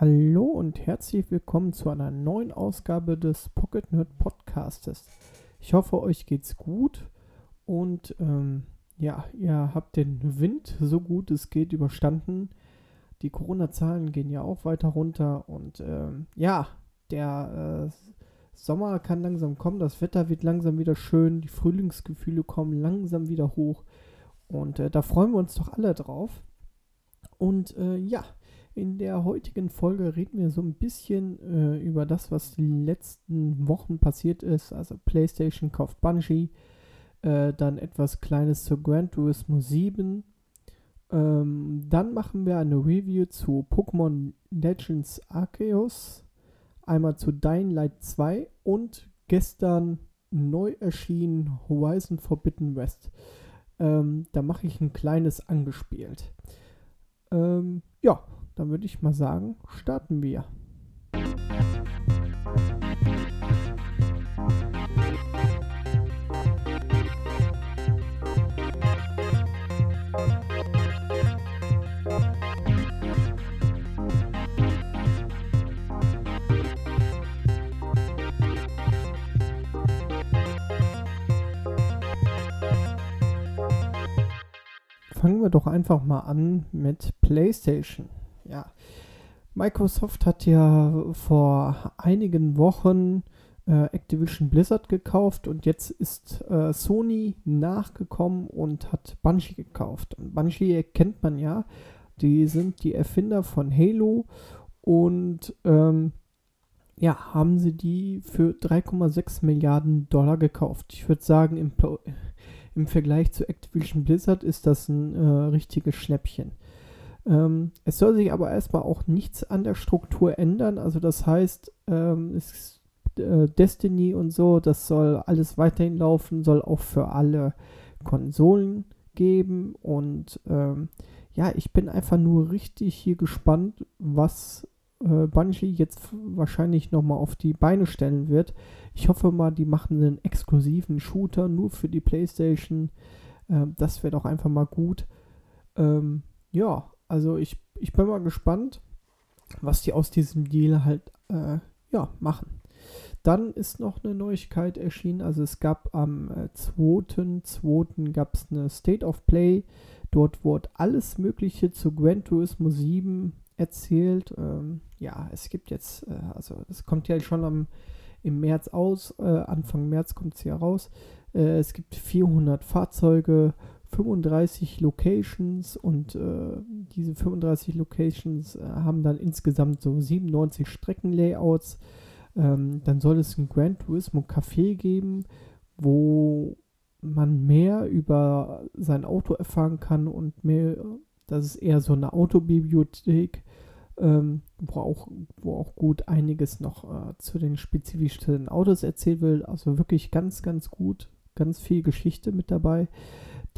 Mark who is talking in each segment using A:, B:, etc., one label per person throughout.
A: Hallo und herzlich willkommen zu einer neuen Ausgabe des Pocket Nerd Podcastes. Ich hoffe, euch geht's gut und ähm, ja, ihr habt den Wind so gut es geht überstanden. Die Corona-Zahlen gehen ja auch weiter runter und ähm, ja, der äh, Sommer kann langsam kommen, das Wetter wird langsam wieder schön, die Frühlingsgefühle kommen langsam wieder hoch und äh, da freuen wir uns doch alle drauf. Und äh, ja, in der heutigen Folge reden wir so ein bisschen äh, über das, was die letzten Wochen passiert ist. Also PlayStation kauft Bungie, äh, dann etwas Kleines zu Gran Turismo 7. Ähm, dann machen wir eine Review zu Pokémon Legends Arceus, einmal zu Dying Light 2 und gestern neu erschienen Horizon Forbidden West. Ähm, da mache ich ein kleines angespielt. Ähm, ja, dann würde ich mal sagen, starten wir. Fangen wir doch einfach mal an mit PlayStation ja. Microsoft hat ja vor einigen Wochen äh, Activision Blizzard gekauft und jetzt ist äh, Sony nachgekommen und hat Bungie gekauft. Und Bungie kennt man ja, die sind die Erfinder von Halo und ähm, ja, haben sie die für 3,6 Milliarden Dollar gekauft. Ich würde sagen, im, im Vergleich zu Activision Blizzard ist das ein äh, richtiges Schnäppchen. Ähm, es soll sich aber erstmal auch nichts an der Struktur ändern. Also das heißt, ähm, es, äh, Destiny und so, das soll alles weiterhin laufen, soll auch für alle Konsolen geben. Und ähm, ja, ich bin einfach nur richtig hier gespannt, was äh, Bungie jetzt wahrscheinlich nochmal auf die Beine stellen wird. Ich hoffe mal, die machen einen exklusiven Shooter nur für die PlayStation. Ähm, das wäre doch einfach mal gut. Ähm, ja, also ich, ich bin mal gespannt, was die aus diesem Deal halt äh, ja, machen. Dann ist noch eine Neuigkeit erschienen. Also es gab am äh, 2.2. gab es eine State of Play. Dort wurde alles Mögliche zu Gran Turismo 7 erzählt. Ähm, ja, es gibt jetzt, äh, also es kommt ja schon am, im März aus, äh, Anfang März kommt es ja raus. Äh, es gibt 400 Fahrzeuge, 35 Locations und äh, diese 35 Locations äh, haben dann insgesamt so 97 Streckenlayouts. Ähm, dann soll es ein Gran Turismo Café geben, wo man mehr über sein Auto erfahren kann und mehr, das ist eher so eine Autobibliothek, ähm, wo, auch, wo auch gut einiges noch äh, zu den spezifischen Autos erzählt wird. Also wirklich ganz, ganz gut, ganz viel Geschichte mit dabei.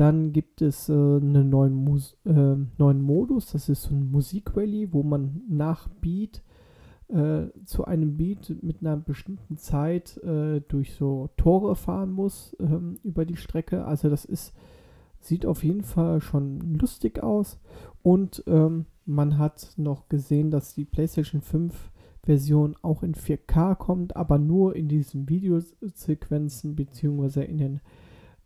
A: Dann gibt es äh, einen neuen, Mus äh, neuen Modus, das ist so ein Musikrally, wo man nach Beat äh, zu einem Beat mit einer bestimmten Zeit äh, durch so Tore fahren muss ähm, über die Strecke. Also das ist, sieht auf jeden Fall schon lustig aus. Und ähm, man hat noch gesehen, dass die PlayStation 5 Version auch in 4K kommt, aber nur in diesen Videosequenzen beziehungsweise in den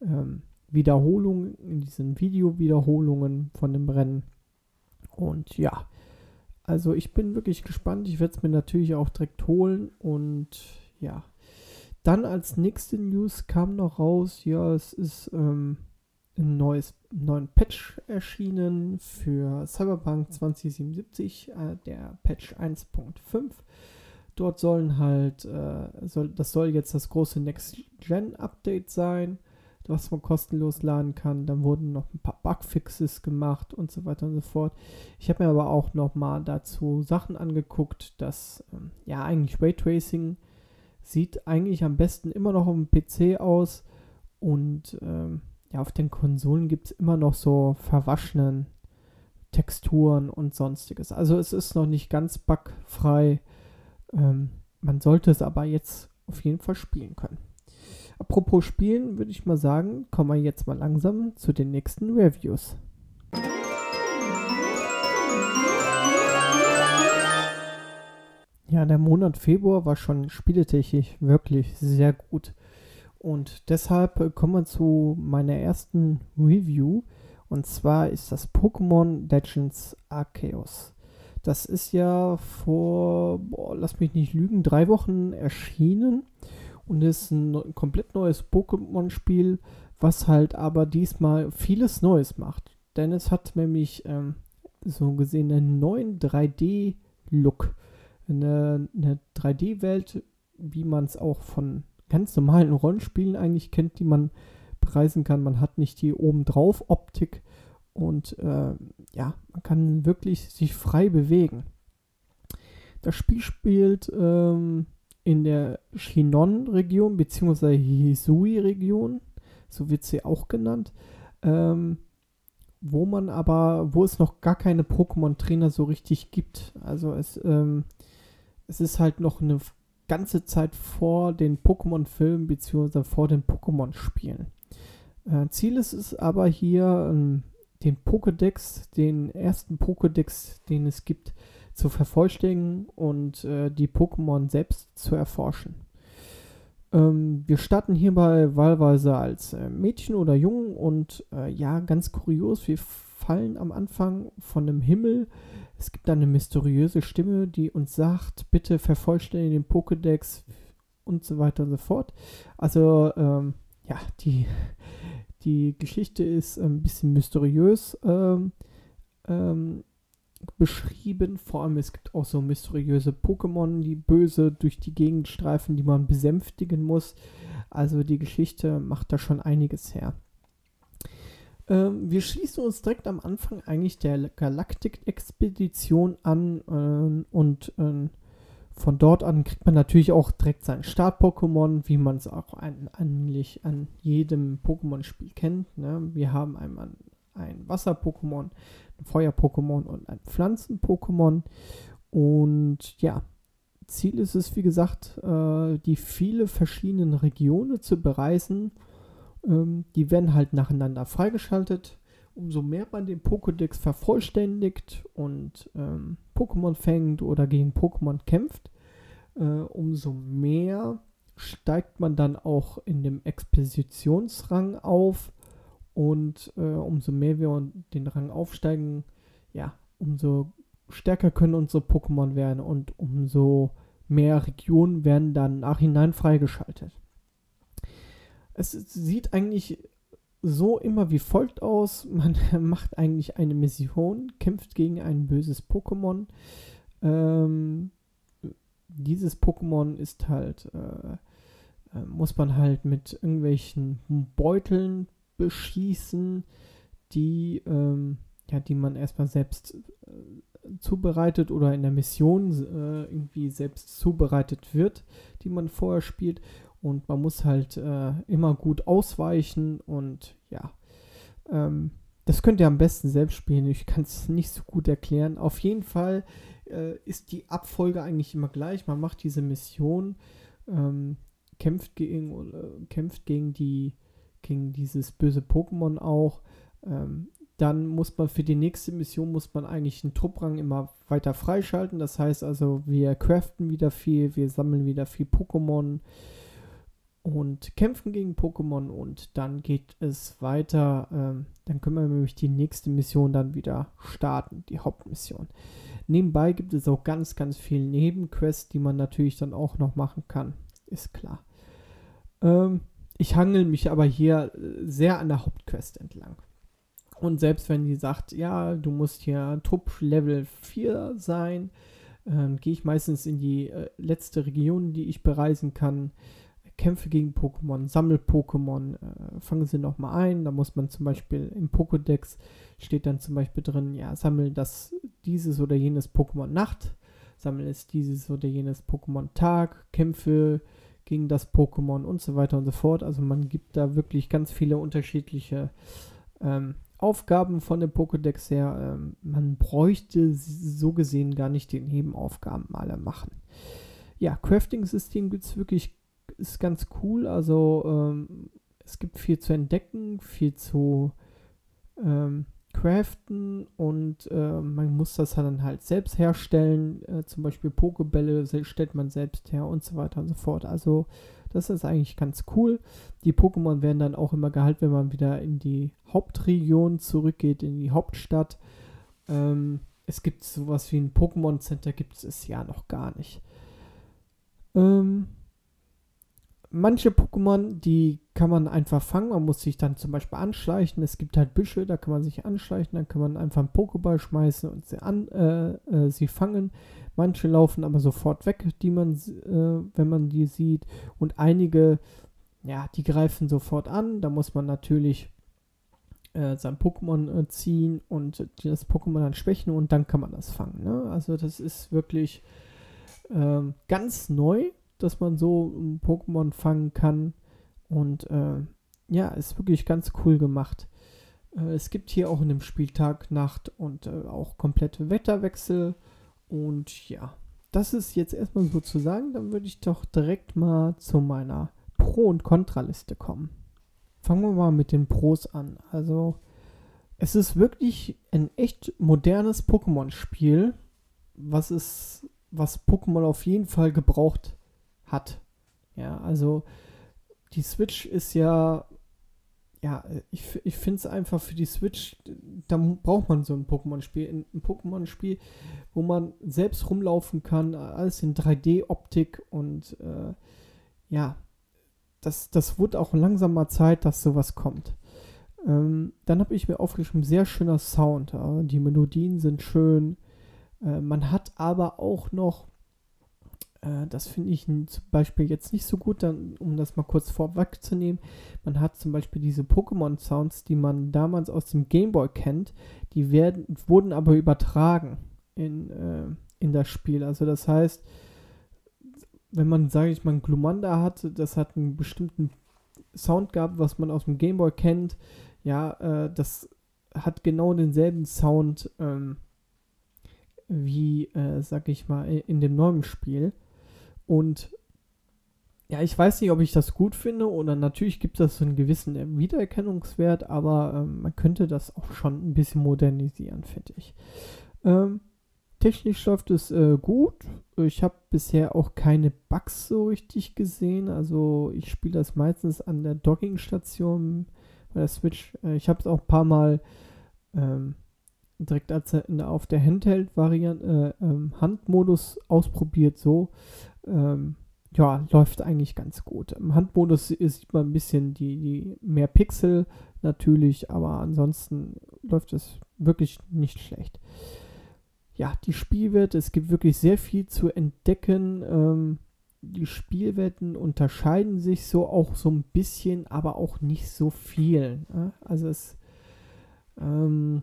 A: ähm, Wiederholungen, in diesen Video-Wiederholungen von dem Rennen. Und ja, also ich bin wirklich gespannt. Ich werde es mir natürlich auch direkt holen. Und ja, dann als nächste News kam noch raus, ja, es ist ähm, ein neues, neuen Patch erschienen für Cyberpunk 2077, äh, der Patch 1.5. Dort sollen halt, äh, soll, das soll jetzt das große Next-Gen-Update sein was man kostenlos laden kann. Dann wurden noch ein paar Bugfixes gemacht und so weiter und so fort. Ich habe mir aber auch noch mal dazu Sachen angeguckt, dass ähm, ja eigentlich Raytracing sieht eigentlich am besten immer noch auf dem PC aus und ähm, ja auf den Konsolen gibt es immer noch so verwaschenen Texturen und sonstiges. Also es ist noch nicht ganz bugfrei. Ähm, man sollte es aber jetzt auf jeden Fall spielen können. Apropos Spielen, würde ich mal sagen, kommen wir jetzt mal langsam zu den nächsten Reviews. Ja, der Monat Februar war schon spieletechnisch wirklich sehr gut. Und deshalb äh, kommen wir zu meiner ersten Review. Und zwar ist das Pokémon Legends Arceus. Das ist ja vor, boah, lass mich nicht lügen, drei Wochen erschienen und ist ein komplett neues Pokémon-Spiel, was halt aber diesmal vieles Neues macht. Denn es hat nämlich ähm, so gesehen einen neuen 3D-Look. Eine, eine 3D-Welt, wie man es auch von ganz normalen Rollenspielen eigentlich kennt, die man preisen kann. Man hat nicht die obendrauf Optik und äh, ja, man kann wirklich sich frei bewegen. Das Spiel spielt ähm, in der Shinon-Region bzw. Hisui-Region, so wird sie auch genannt, ähm, wo man aber, wo es noch gar keine Pokémon-Trainer so richtig gibt. Also es, ähm, es ist halt noch eine ganze Zeit vor den Pokémon-Filmen bzw. vor den Pokémon-Spielen. Äh, Ziel ist es aber hier, ähm, den Pokédex, den ersten Pokédex, den es gibt, zu vervollständigen und äh, die Pokémon selbst zu erforschen. Ähm, wir starten hierbei wahlweise als äh, Mädchen oder Jungen und äh, ja, ganz kurios, wir fallen am Anfang von dem Himmel. Es gibt eine mysteriöse Stimme, die uns sagt, bitte vervollständige den Pokédex und so weiter und so fort. Also, ähm, ja, die, die Geschichte ist ein bisschen mysteriös. Ähm, ähm, beschrieben. Vor allem es gibt auch so mysteriöse Pokémon, die böse durch die Gegend streifen, die man besänftigen muss. Also die Geschichte macht da schon einiges her. Ähm, wir schließen uns direkt am Anfang eigentlich der Galaktik-Expedition an äh, und äh, von dort an kriegt man natürlich auch direkt sein Start-Pokémon, wie man es auch ein, eigentlich an jedem Pokémon-Spiel kennt. Ne? Wir haben einmal ein Wasser-Pokémon, ein Feuer-Pokémon und ein Pflanzen-Pokémon. Und ja, Ziel ist es, wie gesagt, äh, die viele verschiedenen Regionen zu bereisen. Ähm, die werden halt nacheinander freigeschaltet. Umso mehr man den Pokédex vervollständigt und ähm, Pokémon fängt oder gegen Pokémon kämpft, äh, umso mehr steigt man dann auch in dem Expositionsrang auf und äh, umso mehr wir den Rang aufsteigen, ja, umso stärker können unsere Pokémon werden und umso mehr Regionen werden dann nachhinein freigeschaltet. Es sieht eigentlich so immer wie folgt aus. Man macht eigentlich eine Mission, kämpft gegen ein böses Pokémon. Ähm, dieses Pokémon ist halt, äh, äh muss man halt mit irgendwelchen Beuteln beschießen, die, ähm, ja, die man erstmal selbst äh, zubereitet oder in der Mission äh, irgendwie selbst zubereitet wird, die man vorher spielt. Und man muss halt äh, immer gut ausweichen und ja, ähm, das könnt ihr am besten selbst spielen. Ich kann es nicht so gut erklären. Auf jeden Fall äh, ist die Abfolge eigentlich immer gleich. Man macht diese Mission, ähm, kämpft gegen, kämpft gegen die gegen dieses böse Pokémon auch. Ähm, dann muss man für die nächste Mission muss man eigentlich einen Trupprang immer weiter freischalten. Das heißt also, wir craften wieder viel, wir sammeln wieder viel Pokémon und kämpfen gegen Pokémon und dann geht es weiter. Ähm, dann können wir nämlich die nächste Mission dann wieder starten, die Hauptmission. Nebenbei gibt es auch ganz, ganz viele Nebenquests, die man natürlich dann auch noch machen kann. Ist klar. Ähm, ich hangel mich aber hier äh, sehr an der Hauptquest entlang. Und selbst wenn die sagt, ja, du musst hier Trupp Level 4 sein, ähm, gehe ich meistens in die äh, letzte Region, die ich bereisen kann, kämpfe gegen Pokémon, sammle Pokémon, äh, fange sie nochmal ein. Da muss man zum Beispiel im Pokédex steht dann zum Beispiel drin, ja, sammle das, dieses oder jenes Pokémon Nacht, sammle es dieses oder jenes Pokémon Tag, kämpfe gegen das Pokémon und so weiter und so fort. Also man gibt da wirklich ganz viele unterschiedliche ähm, Aufgaben von dem Pokédex her. Ähm, man bräuchte so gesehen gar nicht die Nebenaufgaben alle machen. Ja, Crafting-System gibt es wirklich, ist ganz cool. Also ähm, es gibt viel zu entdecken, viel zu ähm, craften und äh, man muss das dann halt selbst herstellen. Äh, zum Beispiel Pokebälle stellt man selbst her und so weiter und so fort. Also das ist eigentlich ganz cool. Die Pokémon werden dann auch immer gehalten, wenn man wieder in die Hauptregion zurückgeht, in die Hauptstadt. Ähm, es gibt sowas wie ein Pokémon Center, gibt es ja noch gar nicht. Ähm, manche Pokémon, die kann man einfach fangen. Man muss sich dann zum Beispiel anschleichen. Es gibt halt Büsche, da kann man sich anschleichen. Dann kann man einfach einen Pokéball schmeißen und sie, an, äh, äh, sie fangen. Manche laufen aber sofort weg, die man, äh, wenn man die sieht. Und einige, ja, die greifen sofort an. Da muss man natürlich äh, sein Pokémon äh, ziehen und das Pokémon dann schwächen und dann kann man das fangen. Ne? Also das ist wirklich ähm, ganz neu dass man so ein Pokémon fangen kann. Und äh, ja, ist wirklich ganz cool gemacht. Äh, es gibt hier auch in dem Spiel Tag, Nacht und äh, auch komplette Wetterwechsel. Und ja, das ist jetzt erstmal so zu sagen. Dann würde ich doch direkt mal zu meiner Pro- und Kontraliste kommen. Fangen wir mal mit den Pros an. Also, es ist wirklich ein echt modernes Pokémon-Spiel, was was Pokémon auf jeden Fall gebraucht hat. Ja, also die Switch ist ja, ja, ich, ich finde es einfach für die Switch, da braucht man so ein Pokémon-Spiel. Ein Pokémon-Spiel, wo man selbst rumlaufen kann, alles in 3D-Optik und äh, ja, das, das wird auch langsam mal Zeit, dass sowas kommt. Ähm, dann habe ich mir aufgeschrieben, sehr schöner Sound. Ja, die Melodien sind schön. Äh, man hat aber auch noch äh, das finde ich zum Beispiel jetzt nicht so gut, dann, um das mal kurz vorwegzunehmen. Man hat zum Beispiel diese Pokémon-Sounds, die man damals aus dem Gameboy kennt, die werden, wurden aber übertragen in, äh, in das Spiel. Also das heißt, wenn man, sage ich mal, ein Glumanda hat, das hat einen bestimmten Sound gehabt, was man aus dem Gameboy kennt. Ja, äh, das hat genau denselben Sound ähm, wie, äh, sag ich mal, in dem neuen Spiel. Und ja, ich weiß nicht, ob ich das gut finde oder natürlich gibt es so einen gewissen Wiedererkennungswert, aber ähm, man könnte das auch schon ein bisschen modernisieren, finde ich. Ähm, technisch läuft es äh, gut. Ich habe bisher auch keine Bugs so richtig gesehen. Also ich spiele das meistens an der Dockingstation bei der Switch. Äh, ich habe es auch ein paar Mal ähm, direkt als in, auf der Handheld-Variante, äh, ähm, Handmodus ausprobiert so ähm, ja, läuft eigentlich ganz gut. Im Handmodus sieht man ein bisschen die, die mehr Pixel natürlich, aber ansonsten läuft es wirklich nicht schlecht. Ja, die Spielwelt, es gibt wirklich sehr viel zu entdecken. Ähm, die Spielwelten unterscheiden sich so auch so ein bisschen, aber auch nicht so viel. Ne? Also es, ähm,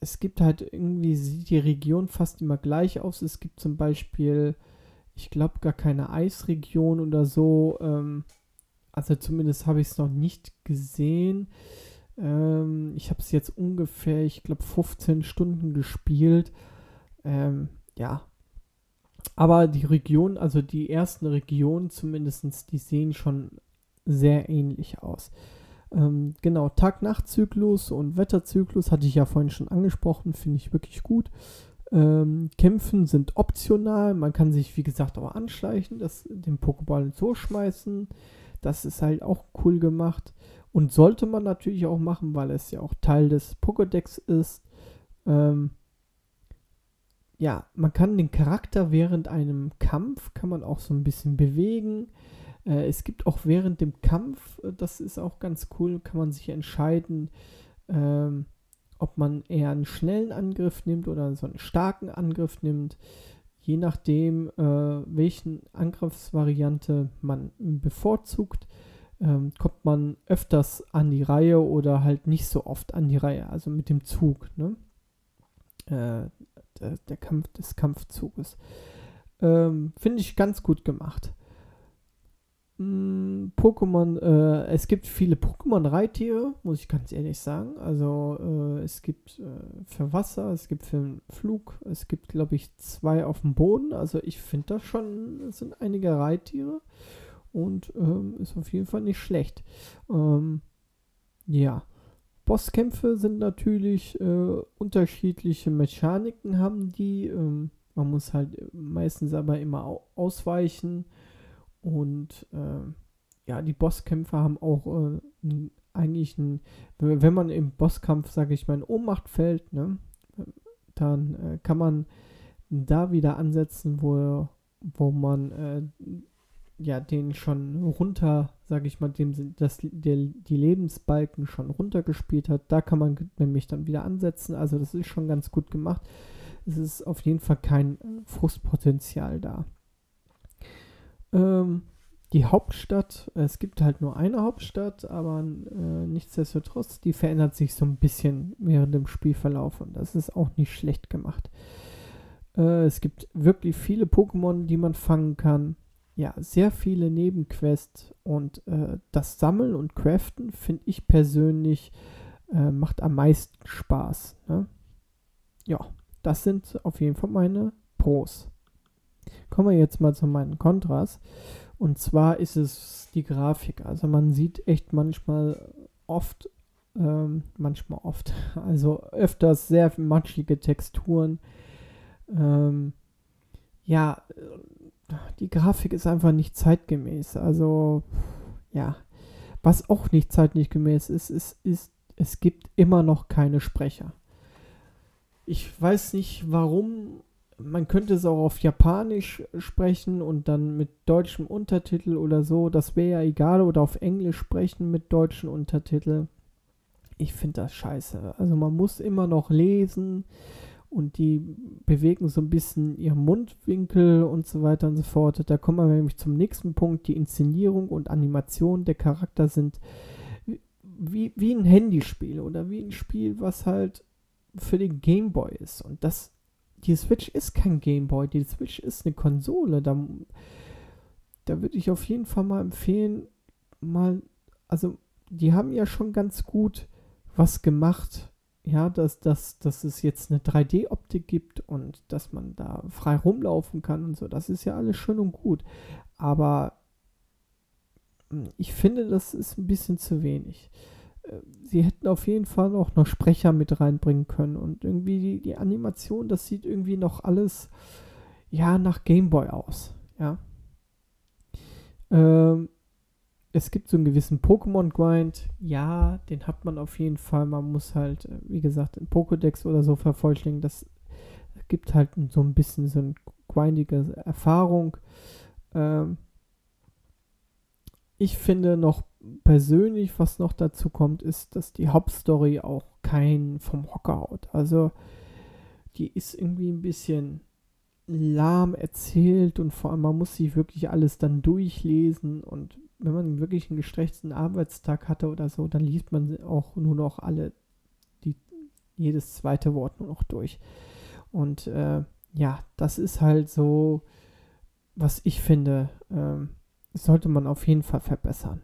A: es gibt halt irgendwie, sieht die Region fast immer gleich aus. Es gibt zum Beispiel ich glaube, gar keine Eisregion oder so. Ähm, also zumindest habe ich es noch nicht gesehen. Ähm, ich habe es jetzt ungefähr, ich glaube, 15 Stunden gespielt. Ähm, ja. Aber die Region, also die ersten Regionen zumindest, die sehen schon sehr ähnlich aus. Ähm, genau, Tag-Nacht-Zyklus und Wetterzyklus hatte ich ja vorhin schon angesprochen, finde ich wirklich gut. Ähm, Kämpfen sind optional. Man kann sich, wie gesagt, auch anschleichen, das, den Pokéball so schmeißen. Das ist halt auch cool gemacht. Und sollte man natürlich auch machen, weil es ja auch Teil des Pokédex ist. Ähm, ja, man kann den Charakter während einem Kampf, kann man auch so ein bisschen bewegen. Äh, es gibt auch während dem Kampf, äh, das ist auch ganz cool, kann man sich entscheiden, ähm, ob man eher einen schnellen Angriff nimmt oder so einen starken Angriff nimmt. Je nachdem, äh, welchen Angriffsvariante man bevorzugt, ähm, kommt man öfters an die Reihe oder halt nicht so oft an die Reihe, also mit dem Zug, ne? Äh, der, der, Kampf des Kampfzuges. Ähm, Finde ich ganz gut gemacht. Mm, Pokémon, äh, es gibt viele Pokémon-Reittiere, muss ich ganz ehrlich sagen. Also äh, es gibt äh, für Wasser, es gibt für den Flug, es gibt, glaube ich, zwei auf dem Boden. Also ich finde das schon, es sind einige Reittiere und ähm, ist auf jeden Fall nicht schlecht. Ähm, ja, Bosskämpfe sind natürlich äh, unterschiedliche Mechaniken haben die. Ähm, man muss halt meistens aber immer ausweichen und äh, ja, die Bosskämpfe haben auch äh, eigentlich ein, wenn man im Bosskampf, sage ich mal, in Ohnmacht fällt, ne, dann äh, kann man da wieder ansetzen, wo, wo man äh, ja den schon runter, sage ich mal, dem das, der, die Lebensbalken schon runtergespielt hat. Da kann man nämlich dann wieder ansetzen. Also das ist schon ganz gut gemacht. Es ist auf jeden Fall kein Frustpotenzial da. Ähm, die Hauptstadt, es gibt halt nur eine Hauptstadt, aber äh, nichtsdestotrotz, die verändert sich so ein bisschen während dem Spielverlauf und das ist auch nicht schlecht gemacht. Äh, es gibt wirklich viele Pokémon, die man fangen kann. Ja, sehr viele Nebenquests und äh, das Sammeln und Craften finde ich persönlich äh, macht am meisten Spaß. Ne? Ja, das sind auf jeden Fall meine Pros. Kommen wir jetzt mal zu meinen Kontras. Und zwar ist es die Grafik. Also man sieht echt manchmal oft, ähm, manchmal oft, also öfters sehr matschige Texturen. Ähm, ja, die Grafik ist einfach nicht zeitgemäß. Also, ja. Was auch nicht zeitgemäß ist, ist, ist, es gibt immer noch keine Sprecher. Ich weiß nicht warum man könnte es auch auf Japanisch sprechen und dann mit deutschem Untertitel oder so. Das wäre ja egal. Oder auf Englisch sprechen mit deutschen Untertitel. Ich finde das scheiße. Also man muss immer noch lesen und die bewegen so ein bisschen ihren Mundwinkel und so weiter und so fort. Da kommen wir nämlich zum nächsten Punkt. Die Inszenierung und Animation der Charakter sind wie, wie ein Handyspiel oder wie ein Spiel, was halt für den Gameboy ist. Und das die Switch ist kein Gameboy, die Switch ist eine Konsole. Da, da würde ich auf jeden Fall mal empfehlen, mal, also die haben ja schon ganz gut was gemacht. Ja, dass, dass, dass es jetzt eine 3D-Optik gibt und dass man da frei rumlaufen kann und so. Das ist ja alles schön und gut. Aber hm, ich finde, das ist ein bisschen zu wenig sie hätten auf jeden Fall auch noch Sprecher mit reinbringen können. Und irgendwie die, die Animation, das sieht irgendwie noch alles, ja, nach Gameboy aus. Ja. Ähm, es gibt so einen gewissen Pokémon-Grind. Ja, den hat man auf jeden Fall. Man muss halt, äh, wie gesagt, in Pokédex oder so vervollständigen. Das gibt halt so ein bisschen so eine grindige Erfahrung. Ähm, ich finde noch persönlich, was noch dazu kommt, ist, dass die Hauptstory auch kein vom Hocker haut. Also die ist irgendwie ein bisschen lahm erzählt und vor allem man muss sich wirklich alles dann durchlesen und wenn man wirklich einen gestressten Arbeitstag hatte oder so, dann liest man auch nur noch alle, die, jedes zweite Wort nur noch durch. Und äh, ja, das ist halt so, was ich finde, äh, sollte man auf jeden Fall verbessern.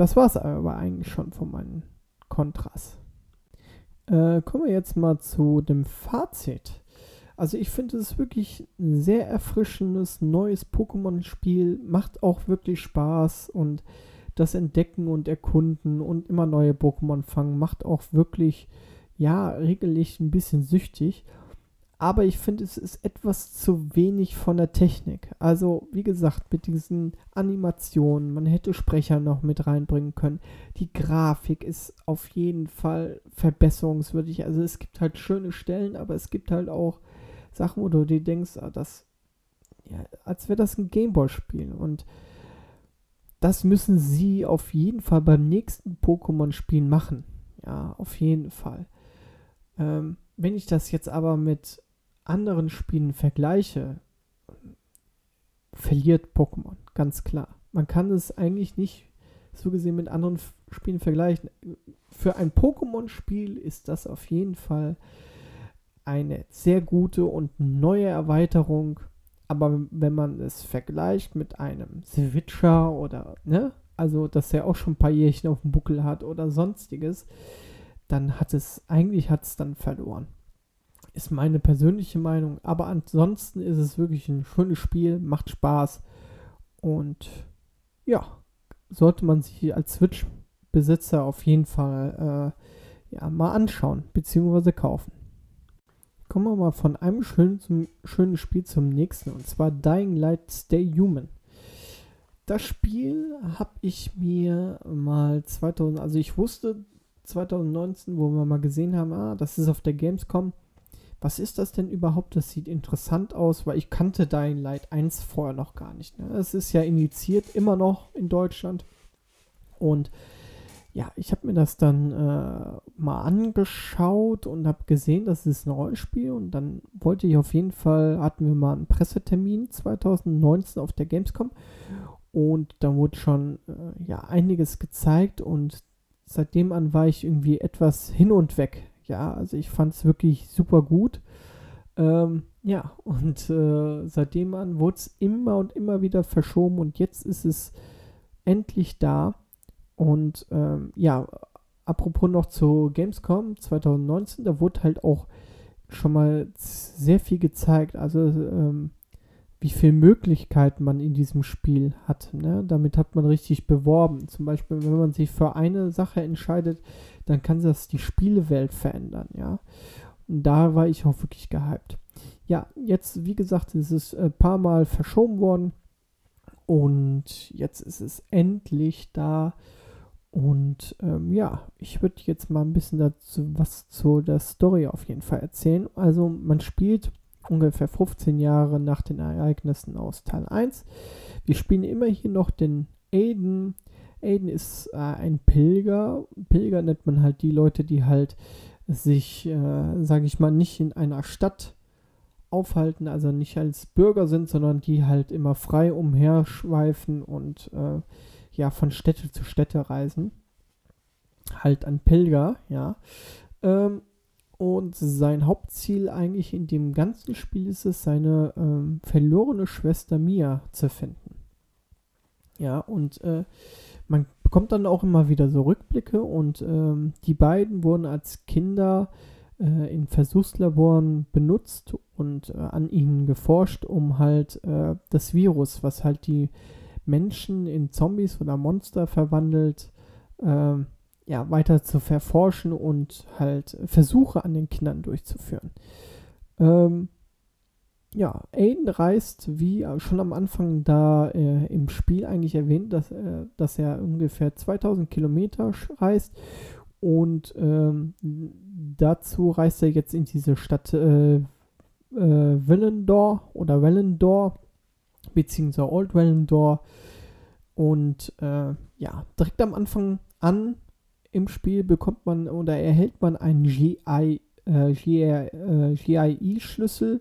A: Das war es aber eigentlich schon von meinen Kontras. Äh, kommen wir jetzt mal zu dem Fazit. Also ich finde es wirklich ein sehr erfrischendes neues Pokémon-Spiel, macht auch wirklich Spaß und das Entdecken und Erkunden und immer neue Pokémon fangen macht auch wirklich, ja, regelmäßig ein bisschen süchtig aber ich finde, es ist etwas zu wenig von der Technik. Also, wie gesagt, mit diesen Animationen, man hätte Sprecher noch mit reinbringen können. Die Grafik ist auf jeden Fall verbesserungswürdig. Also, es gibt halt schöne Stellen, aber es gibt halt auch Sachen, wo du dir denkst, ah, das, ja, als wäre das ein Gameboy-Spiel. Und das müssen sie auf jeden Fall beim nächsten Pokémon-Spiel machen. Ja, auf jeden Fall. Ähm, wenn ich das jetzt aber mit anderen Spielen vergleiche, verliert Pokémon, ganz klar. Man kann es eigentlich nicht so gesehen mit anderen Spielen vergleichen. Für ein Pokémon-Spiel ist das auf jeden Fall eine sehr gute und neue Erweiterung. Aber wenn man es vergleicht mit einem Switcher oder, ne, also dass er auch schon ein paar Jährchen auf dem Buckel hat oder sonstiges, dann hat es, eigentlich hat es dann verloren ist meine persönliche Meinung. Aber ansonsten ist es wirklich ein schönes Spiel, macht Spaß. Und ja, sollte man sich als Switch-Besitzer auf jeden Fall ja, mal anschauen bzw. kaufen. Kommen wir mal von einem schönen, zum, schönen Spiel zum nächsten und zwar Dying Light Stay Human. Das Spiel habe ich mir mal 2000, also ich wusste 2019, wo wir mal gesehen haben, ah, das ist auf der Gamescom. Was ist das denn überhaupt? Das sieht interessant aus, weil ich kannte Dying Light 1 vorher noch gar nicht. Ne? Es ist ja initiiert immer noch in Deutschland. Und ja, ich habe mir das dann äh, mal angeschaut und habe gesehen, das ist ein Rollenspiel. Und dann wollte ich auf jeden Fall, hatten wir mal einen Pressetermin 2019 auf der Gamescom. Und da wurde schon äh, ja einiges gezeigt und seitdem an war ich irgendwie etwas hin und weg. Ja, also ich fand es wirklich super gut. Ähm, ja, und äh, seitdem an wurde es immer und immer wieder verschoben und jetzt ist es endlich da. Und ähm, ja, apropos noch zu Gamescom 2019, da wurde halt auch schon mal sehr viel gezeigt. Also ähm, wie viele Möglichkeiten man in diesem Spiel hat. Ne? Damit hat man richtig beworben. Zum Beispiel, wenn man sich für eine Sache entscheidet, dann kann das die Spielewelt verändern. Ja? Und da war ich auch wirklich gehypt. Ja, jetzt, wie gesagt, ist es ein paar Mal verschoben worden. Und jetzt ist es endlich da. Und ähm, ja, ich würde jetzt mal ein bisschen dazu was zu der Story auf jeden Fall erzählen. Also man spielt ungefähr 15 Jahre nach den Ereignissen aus Teil 1. Wir spielen immer hier noch den Aiden. Aiden ist äh, ein Pilger. Pilger nennt man halt die Leute, die halt sich, äh, sage ich mal, nicht in einer Stadt aufhalten, also nicht als Bürger sind, sondern die halt immer frei umherschweifen und äh, ja von Städte zu Städte reisen. Halt ein Pilger, ja. Ähm, und sein Hauptziel eigentlich in dem ganzen Spiel ist es, seine ähm, verlorene Schwester Mia zu finden. Ja, und äh, man bekommt dann auch immer wieder so Rückblicke und ähm, die beiden wurden als Kinder äh, in Versuchslaboren benutzt und äh, an ihnen geforscht, um halt äh, das Virus, was halt die Menschen in Zombies oder Monster verwandelt, ähm, ja, weiter zu verforschen und halt Versuche an den Kindern durchzuführen. Ähm, ja, Aiden reist, wie schon am Anfang da äh, im Spiel eigentlich erwähnt, dass, äh, dass er ungefähr 2000 Kilometer reist und ähm, dazu reist er jetzt in diese Stadt äh, äh, Willendor oder Wellendor, beziehungsweise Old Wellendor und äh, ja, direkt am Anfang an im Spiel bekommt man oder erhält man einen GI, äh, GIE-Schlüssel.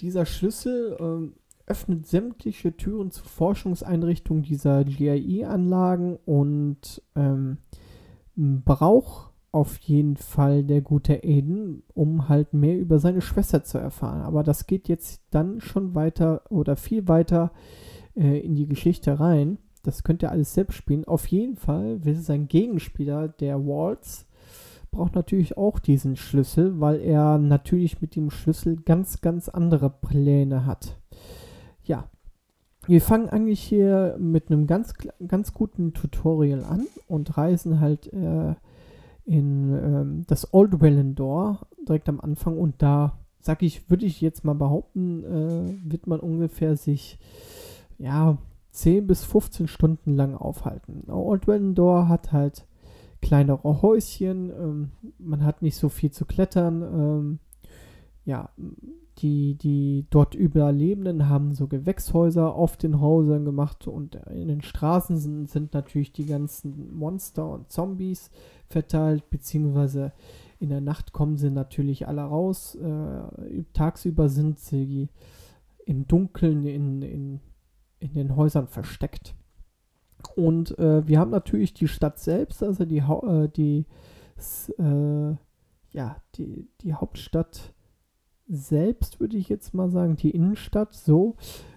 A: Dieser Schlüssel äh, öffnet sämtliche Türen zu Forschungseinrichtungen dieser GIE-Anlagen und ähm, braucht auf jeden Fall der gute Aiden, um halt mehr über seine Schwester zu erfahren. Aber das geht jetzt dann schon weiter oder viel weiter äh, in die Geschichte rein. Das könnt ihr alles selbst spielen. Auf jeden Fall will sein Gegenspieler, der Waltz, braucht natürlich auch diesen Schlüssel, weil er natürlich mit dem Schlüssel ganz, ganz andere Pläne hat. Ja, wir fangen eigentlich hier mit einem ganz, ganz guten Tutorial an und reisen halt äh, in ähm, das Old Wellendor direkt am Anfang und da, sag ich, würde ich jetzt mal behaupten, äh, wird man ungefähr sich, ja, 10 bis 15 Stunden lang aufhalten. Old Wellendor hat halt kleinere Häuschen, ähm, man hat nicht so viel zu klettern. Ähm, ja, die, die dort Überlebenden haben so Gewächshäuser auf den Häusern gemacht und in den Straßen sind, sind natürlich die ganzen Monster und Zombies verteilt, beziehungsweise in der Nacht kommen sie natürlich alle raus. Äh, tagsüber sind sie im Dunkeln in, in in den Häusern versteckt. Und äh, wir haben natürlich die Stadt selbst, also die, äh, die, äh, ja, die, die Hauptstadt selbst, würde ich jetzt mal sagen, die Innenstadt, so.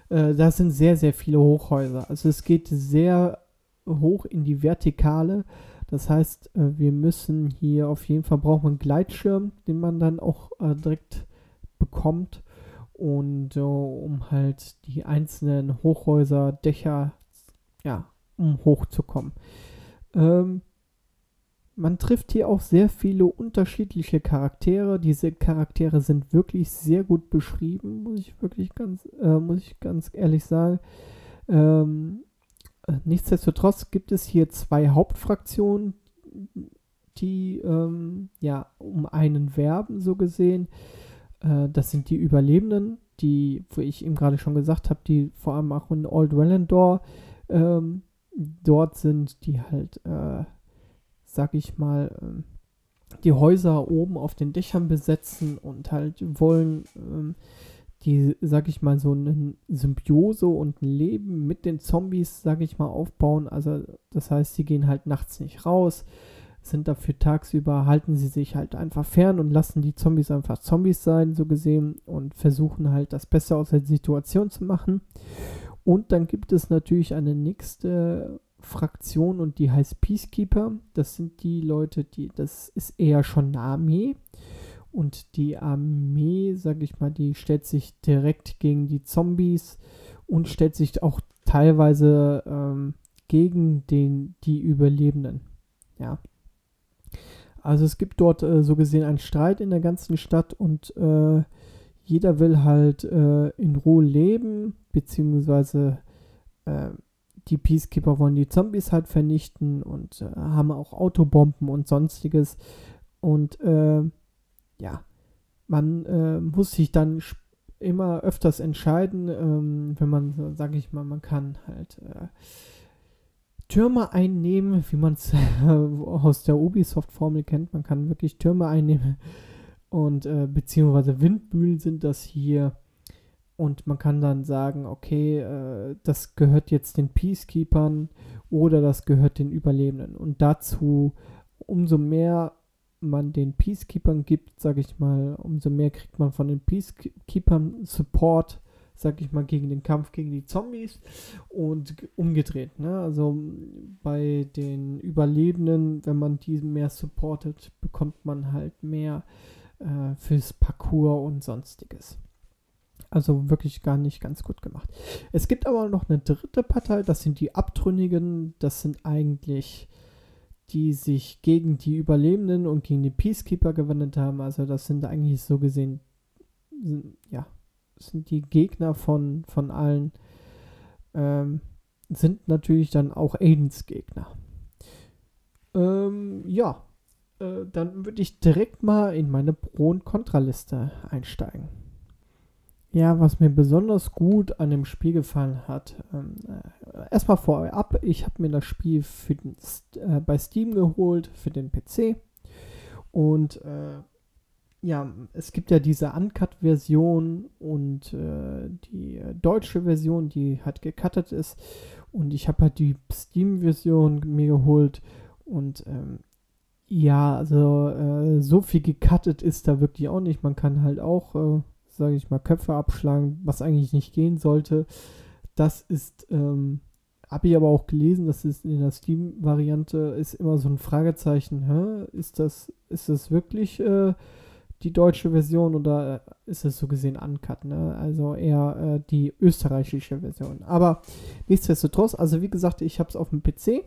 A: Äh, da sind sehr, sehr viele Hochhäuser. Also es geht sehr hoch in die Vertikale. Das heißt, äh, wir müssen hier auf jeden Fall brauchen einen Gleitschirm, den man dann auch äh, direkt bekommt und um halt die einzelnen Hochhäuser, Dächer, ja, um hochzukommen. Ähm, man trifft hier auch sehr viele unterschiedliche Charaktere. Diese Charaktere sind wirklich sehr gut beschrieben, muss ich wirklich ganz, äh, muss ich ganz ehrlich sagen. Ähm, äh, nichtsdestotrotz gibt es hier zwei Hauptfraktionen, die ähm, ja um einen werben, so gesehen. Äh, das sind die Überlebenden, die, wo ich eben gerade schon gesagt habe, die vor allem auch in Old Wellendor ähm, dort sind, die halt, äh, sag ich mal, ähm, die Häuser oben auf den Dächern besetzen und halt wollen ähm, die, sag ich mal, so eine Symbiose und ein Leben mit den Zombies, sag ich mal, aufbauen. Also das heißt, sie gehen halt nachts nicht raus, sind dafür tagsüber, halten sie sich halt einfach fern und lassen die Zombies einfach Zombies sein, so gesehen, und versuchen halt das Beste aus der Situation zu machen. Und dann gibt es natürlich eine nächste Fraktion und die heißt Peacekeeper. Das sind die Leute, die, das ist eher schon eine Armee. Und die Armee, sag ich mal, die stellt sich direkt gegen die Zombies und stellt sich auch teilweise ähm, gegen den, die Überlebenden. Ja. Also es gibt dort äh, so gesehen einen Streit in der ganzen Stadt und äh, jeder will halt äh, in Ruhe leben, beziehungsweise äh, die Peacekeeper wollen die Zombies halt vernichten und äh, haben auch Autobomben und sonstiges. Und äh, ja, man muss sich dann immer öfters entscheiden, ähm, wenn man, sage ich mal, man kann halt Türme einnehmen, wie man es aus der Ubisoft-Formel kennt. Man kann wirklich Türme einnehmen und äh, beziehungsweise Windmühlen sind das hier. Und man kann dann sagen, okay, äh, das gehört jetzt den Peacekeepers oder das gehört den Überlebenden. Und dazu, umso mehr man den Peacekeepers gibt, sage ich mal, umso mehr kriegt man von den Peacekeepers Support sag ich mal, gegen den Kampf gegen die Zombies und umgedreht. Ne? Also bei den Überlebenden, wenn man die mehr supportet, bekommt man halt mehr äh, fürs Parcours und sonstiges. Also wirklich gar nicht ganz gut gemacht. Es gibt aber noch eine dritte Partei, das sind die Abtrünnigen. Das sind eigentlich die sich gegen die Überlebenden und gegen die Peacekeeper gewendet haben. Also das sind eigentlich so gesehen, ja, sind die Gegner von, von allen, ähm, sind natürlich dann auch Aidens Gegner. Ähm, ja, äh, dann würde ich direkt mal in meine Pro- und Kontraliste einsteigen. Ja, was mir besonders gut an dem Spiel gefallen hat, ähm, äh, erstmal vorab, ich habe mir das Spiel für den, äh, bei Steam geholt für den PC und äh, ja, es gibt ja diese Uncut-Version und äh, die äh, deutsche Version, die halt gecuttet ist. Und ich habe halt die Steam-Version mir geholt. Und ähm, ja, also äh, so viel gecuttet ist da wirklich auch nicht. Man kann halt auch, äh, sage ich mal, Köpfe abschlagen, was eigentlich nicht gehen sollte. Das ist, ähm, habe ich aber auch gelesen, das ist in der Steam-Variante ist immer so ein Fragezeichen. Hä? Ist das, ist das wirklich äh, die deutsche Version oder ist es so gesehen uncut, ne? Also eher äh, die österreichische Version. Aber nichtsdestotrotz, also wie gesagt, ich habe es auf dem PC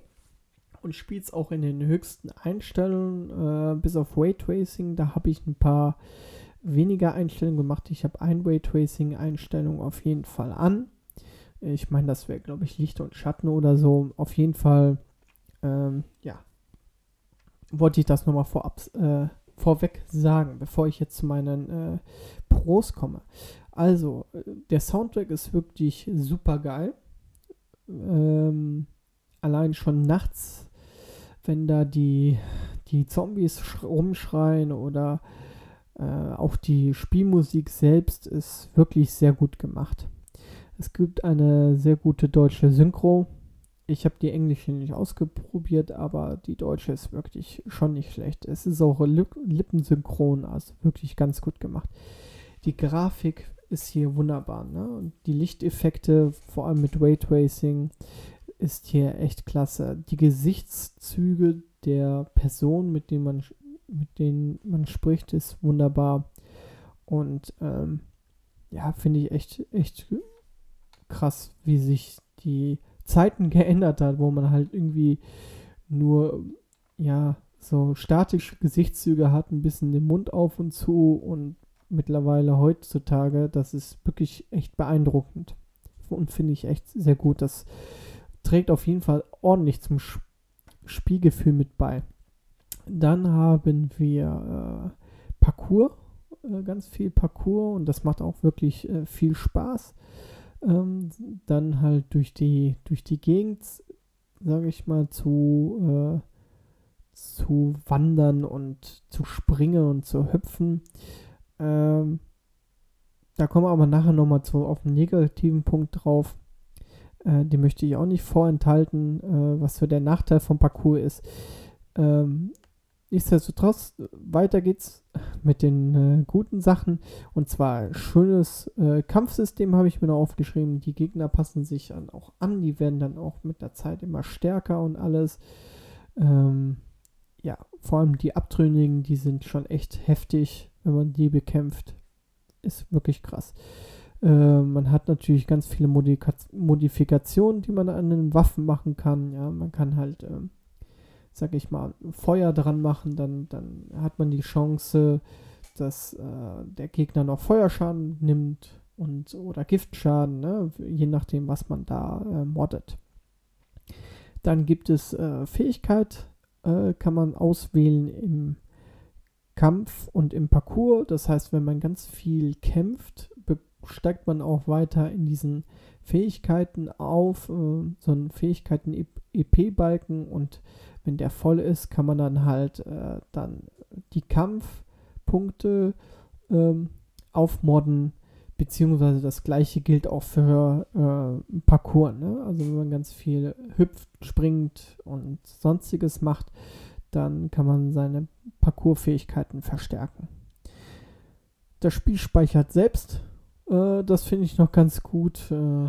A: und spiele es auch in den höchsten Einstellungen, äh, bis auf Raytracing. Da habe ich ein paar weniger Einstellungen gemacht. Ich habe ein Raytracing-Einstellung auf jeden Fall an. Ich meine, das wäre, glaube ich, Licht und Schatten oder so. Auf jeden Fall, ähm, ja, wollte ich das nochmal vorab äh, vorweg sagen, bevor ich jetzt zu meinen äh, Pros komme. Also, der Soundtrack ist wirklich super geil. Ähm, allein schon nachts, wenn da die, die Zombies rumschreien oder äh, auch die Spielmusik selbst ist wirklich sehr gut gemacht. Es gibt eine sehr gute deutsche Synchro ich habe die englische nicht ausprobiert, aber die deutsche ist wirklich schon nicht schlecht. Es ist auch lippensynchron, also wirklich ganz gut gemacht. Die Grafik ist hier wunderbar. Ne? Die Lichteffekte, vor allem mit Raytracing, ist hier echt klasse. Die Gesichtszüge der Person, mit denen man, mit denen man spricht, ist wunderbar. Und ähm, ja, finde ich echt, echt krass, wie sich die Zeiten geändert hat, wo man halt irgendwie nur, ja, so statische Gesichtszüge hat, ein bisschen den Mund auf und zu und mittlerweile heutzutage, das ist wirklich echt beeindruckend und finde ich echt sehr gut. Das trägt auf jeden Fall ordentlich zum Spielgefühl mit bei. Dann haben wir äh, Parcours, äh, ganz viel Parcours und das macht auch wirklich äh, viel Spaß. Ähm, dann halt durch die, durch die Gegend, sage ich mal, zu, äh, zu wandern und zu springen und zu hüpfen. Ähm, da kommen wir aber nachher nochmal auf einen negativen Punkt drauf. Äh, den möchte ich auch nicht vorenthalten, äh, was so der Nachteil vom Parcours ist. Ähm, nichtsdestotrotz, weiter geht's mit den äh, guten Sachen. Und zwar schönes äh, Kampfsystem habe ich mir noch aufgeschrieben. Die Gegner passen sich dann auch an. Die werden dann auch mit der Zeit immer stärker und alles. Ähm, ja, vor allem die Abtrünnigen, die sind schon echt heftig, wenn man die bekämpft. Ist wirklich krass. Äh, man hat natürlich ganz viele Modifikationen, die man an den Waffen machen kann. Ja, man kann halt, äh, sag ich mal, Feuer dran machen, dann, dann hat man die Chance, dass äh, der Gegner noch Feuerschaden nimmt und oder Giftschaden, ne? je nachdem, was man da äh, moddet. Dann gibt es äh, Fähigkeit, äh, kann man auswählen im Kampf und im Parcours. Das heißt, wenn man ganz viel kämpft, steigt man auch weiter in diesen Fähigkeiten auf, äh, so einen Fähigkeiten-EP-Balken und wenn der voll ist, kann man dann halt äh, dann die Kampfpunkte ähm, aufmodden, beziehungsweise das gleiche gilt auch für äh, Parcours. Ne? Also wenn man ganz viel hüpft, springt und sonstiges macht, dann kann man seine Parcours-Fähigkeiten verstärken. Das Spiel speichert selbst äh, das finde ich noch ganz gut. Äh,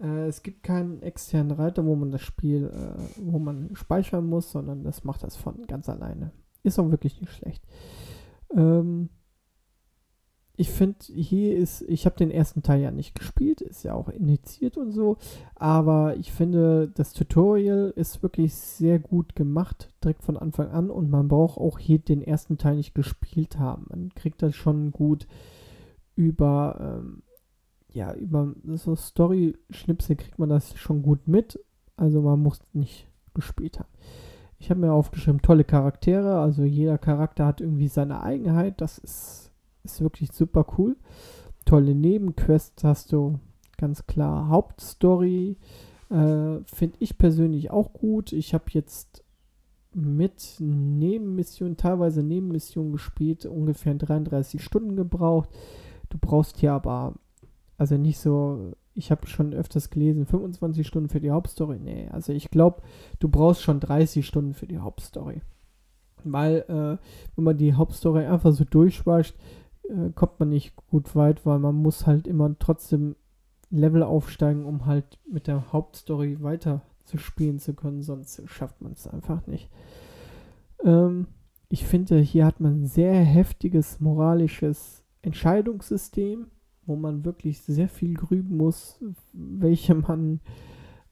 A: äh, es gibt keinen externen Reiter, wo man das Spiel, äh, wo man speichern muss, sondern das macht das von ganz alleine. Ist auch wirklich nicht schlecht. Ähm, ich finde, hier ist, ich habe den ersten Teil ja nicht gespielt, ist ja auch initiiert und so, aber ich finde, das Tutorial ist wirklich sehr gut gemacht, direkt von Anfang an und man braucht auch hier den ersten Teil nicht gespielt haben. Man kriegt das schon gut über, ähm, ja, über so Story-Schnipsel kriegt man das schon gut mit. Also man muss nicht gespielt haben. Ich habe mir aufgeschrieben, tolle Charaktere. Also jeder Charakter hat irgendwie seine Eigenheit. Das ist, ist wirklich super cool. Tolle Nebenquests hast du, ganz klar. Hauptstory äh, finde ich persönlich auch gut. Ich habe jetzt mit Nebenmissionen, teilweise Nebenmissionen gespielt, ungefähr 33 Stunden gebraucht. Du brauchst hier aber, also nicht so, ich habe schon öfters gelesen, 25 Stunden für die Hauptstory. Nee, also ich glaube, du brauchst schon 30 Stunden für die Hauptstory. Weil, äh, wenn man die Hauptstory einfach so durchschwascht, äh, kommt man nicht gut weit, weil man muss halt immer trotzdem Level aufsteigen, um halt mit der Hauptstory weiter zu spielen zu können, sonst schafft man es einfach nicht. Ähm, ich finde, hier hat man ein sehr heftiges moralisches Entscheidungssystem, wo man wirklich sehr viel grüben muss, welche man,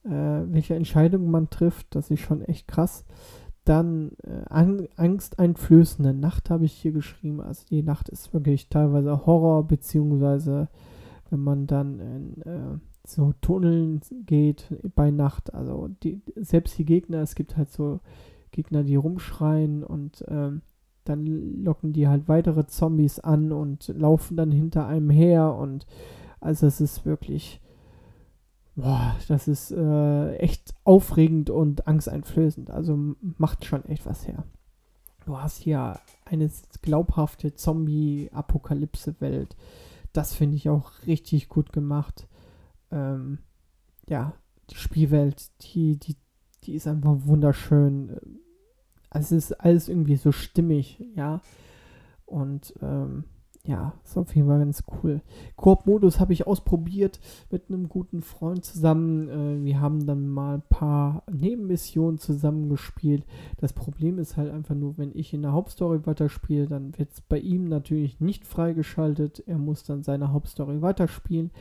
A: äh, welche Entscheidungen man trifft. Das ist schon echt krass. Dann äh, an, angsteinflößende Nacht habe ich hier geschrieben. Also die Nacht ist wirklich teilweise Horror, beziehungsweise wenn man dann in äh, so Tunneln geht bei Nacht. Also die, selbst die Gegner, es gibt halt so Gegner, die rumschreien und ähm, dann locken die halt weitere Zombies an und laufen dann hinter einem her und also es ist wirklich, boah, das ist äh, echt aufregend und angsteinflößend. Also macht schon echt was her. Du hast hier eine glaubhafte Zombie-Apokalypse-Welt. Das finde ich auch richtig gut gemacht. Ähm, ja, die Spielwelt, die, die, die ist einfach wunderschön also es ist alles irgendwie so stimmig, ja. Und ähm, ja, ist auf jeden Fall ganz cool. Koop-Modus habe ich ausprobiert mit einem guten Freund zusammen. Äh, wir haben dann mal ein paar Nebenmissionen zusammengespielt. Das Problem ist halt einfach nur, wenn ich in der Hauptstory weiterspiele, dann wird es bei ihm natürlich nicht freigeschaltet. Er muss dann seine Hauptstory weiterspielen.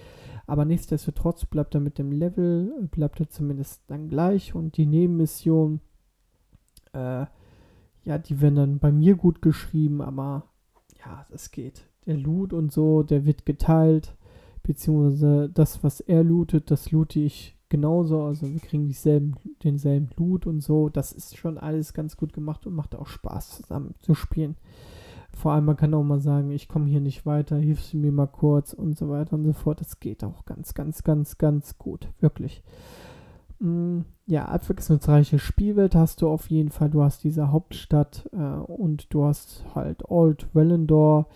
A: Aber nichtsdestotrotz bleibt er mit dem Level, bleibt er zumindest dann gleich und die Nebenmission äh, ja, die werden dann bei mir gut geschrieben, aber ja, das geht. Der Loot und so, der wird geteilt, beziehungsweise das, was er lootet, das loote ich genauso. Also wir kriegen dieselben, denselben Loot und so. Das ist schon alles ganz gut gemacht und macht auch Spaß zusammen zu spielen. Vor allem, man kann auch mal sagen, ich komme hier nicht weiter, hilfst du mir mal kurz und so weiter und so fort. Das geht auch ganz, ganz, ganz, ganz gut. Wirklich. Mm, ja, abwechslungsreiche Spielwelt hast du auf jeden Fall. Du hast diese Hauptstadt äh, und du hast halt Old Wellendor,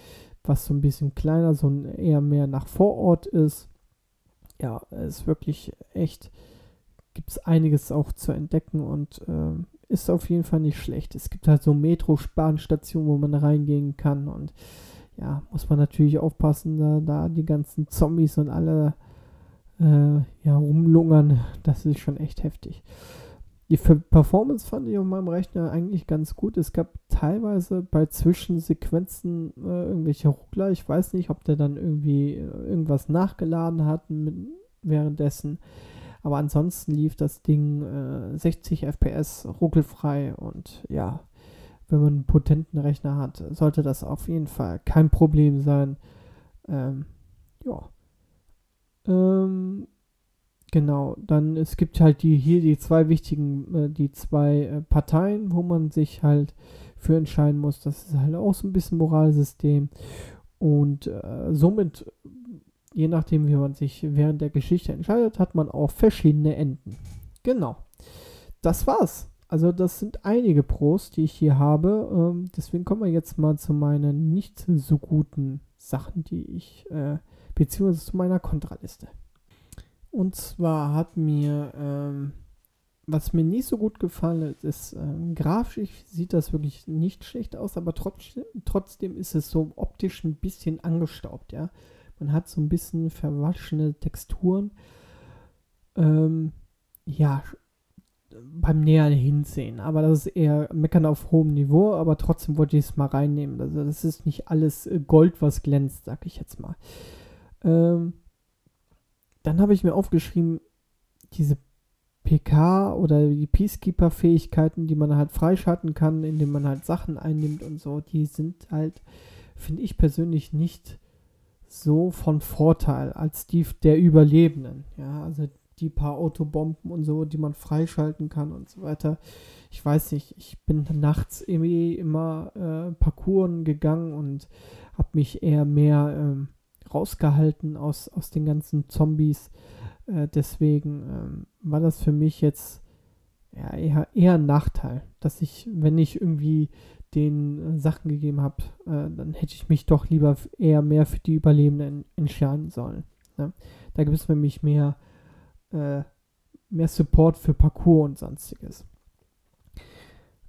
A: was so ein bisschen kleiner, so eher mehr nach Vorort ist. Ja, es ist wirklich echt, gibt es einiges auch zu entdecken und äh, ist auf jeden Fall nicht schlecht. Es gibt halt so Metro-Bahnstationen, wo man reingehen kann und ja, muss man natürlich aufpassen, da, da die ganzen Zombies und alle äh, ja, rumlungern. Das ist schon echt heftig. Die Performance fand ich auf meinem Rechner eigentlich ganz gut. Es gab teilweise bei Zwischensequenzen äh, irgendwelche Ruckler. Ich weiß nicht, ob der dann irgendwie äh, irgendwas nachgeladen hat mit, währenddessen. Aber ansonsten lief das Ding äh, 60 FPS ruckelfrei und ja, wenn man einen potenten Rechner hat, sollte das auf jeden Fall kein Problem sein. Ähm, ja. Ähm, genau, dann es gibt halt die hier die zwei wichtigen, äh, die zwei äh, Parteien, wo man sich halt für entscheiden muss. Das ist halt auch so ein bisschen Moralsystem. Und äh, somit je nachdem, wie man sich während der Geschichte entscheidet, hat man auch verschiedene Enden. Genau. Das war's. Also das sind einige Pros, die ich hier habe. Ähm, deswegen kommen wir jetzt mal zu meinen nicht so guten Sachen, die ich, äh, beziehungsweise zu meiner Kontraliste. Und zwar hat mir, ähm, was mir nicht so gut gefallen ist, ist ähm, grafisch sieht das wirklich nicht schlecht aus, aber trotzdem, trotzdem ist es so optisch ein bisschen angestaubt, ja. Man hat so ein bisschen verwaschene Texturen. Ähm, ja, beim näheren Hinsehen. Aber das ist eher meckern auf hohem Niveau, aber trotzdem wollte ich es mal reinnehmen. Also das ist nicht alles äh, Gold, was glänzt, sag ich jetzt mal. Ähm, dann habe ich mir aufgeschrieben, diese PK oder die Peacekeeper-Fähigkeiten, die man halt freischalten kann, indem man halt Sachen einnimmt und so, die sind halt, finde ich persönlich nicht so von Vorteil als die der Überlebenden. Ja, also die paar Autobomben und so, die man freischalten kann und so weiter. Ich weiß nicht, ich bin nachts irgendwie immer äh, Parcours gegangen und habe mich eher mehr ähm, rausgehalten aus, aus den ganzen Zombies. Äh, deswegen ähm, war das für mich jetzt ja, eher, eher ein Nachteil, dass ich, wenn ich irgendwie den äh, Sachen gegeben habe, äh, dann hätte ich mich doch lieber eher mehr für die Überlebenden entscheiden sollen. Ne? Da gibt es nämlich mehr, äh, mehr Support für Parcours und sonstiges.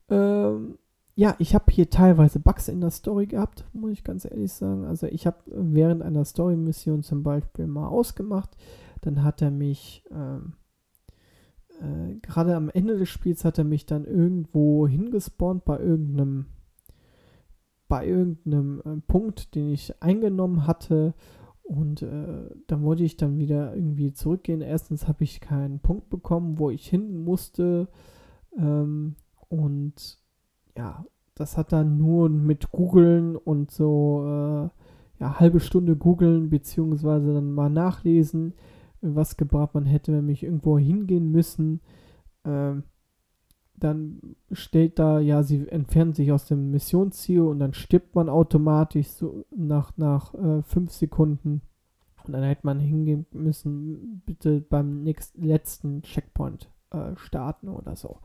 A: Ähm, ja, ich habe hier teilweise Bugs in der Story gehabt, muss ich ganz ehrlich sagen. Also ich habe während einer Story-Mission zum Beispiel mal ausgemacht, dann hat er mich ähm, äh, gerade am Ende des Spiels hat er mich dann irgendwo hingespawnt bei irgendeinem bei irgendeinem äh, Punkt, den ich eingenommen hatte und äh, dann wollte ich dann wieder irgendwie zurückgehen. Erstens habe ich keinen Punkt bekommen, wo ich hin musste ähm, und ja, das hat dann nur mit googeln und so äh, ja, halbe Stunde googeln beziehungsweise dann mal nachlesen was gebracht. Man hätte nämlich irgendwo hingehen müssen. Ähm, dann steht da, ja, sie entfernen sich aus dem Missionsziel und dann stirbt man automatisch so nach, nach äh, fünf Sekunden. Und dann hätte man hingehen müssen, bitte beim nächsten, letzten Checkpoint äh, starten oder so.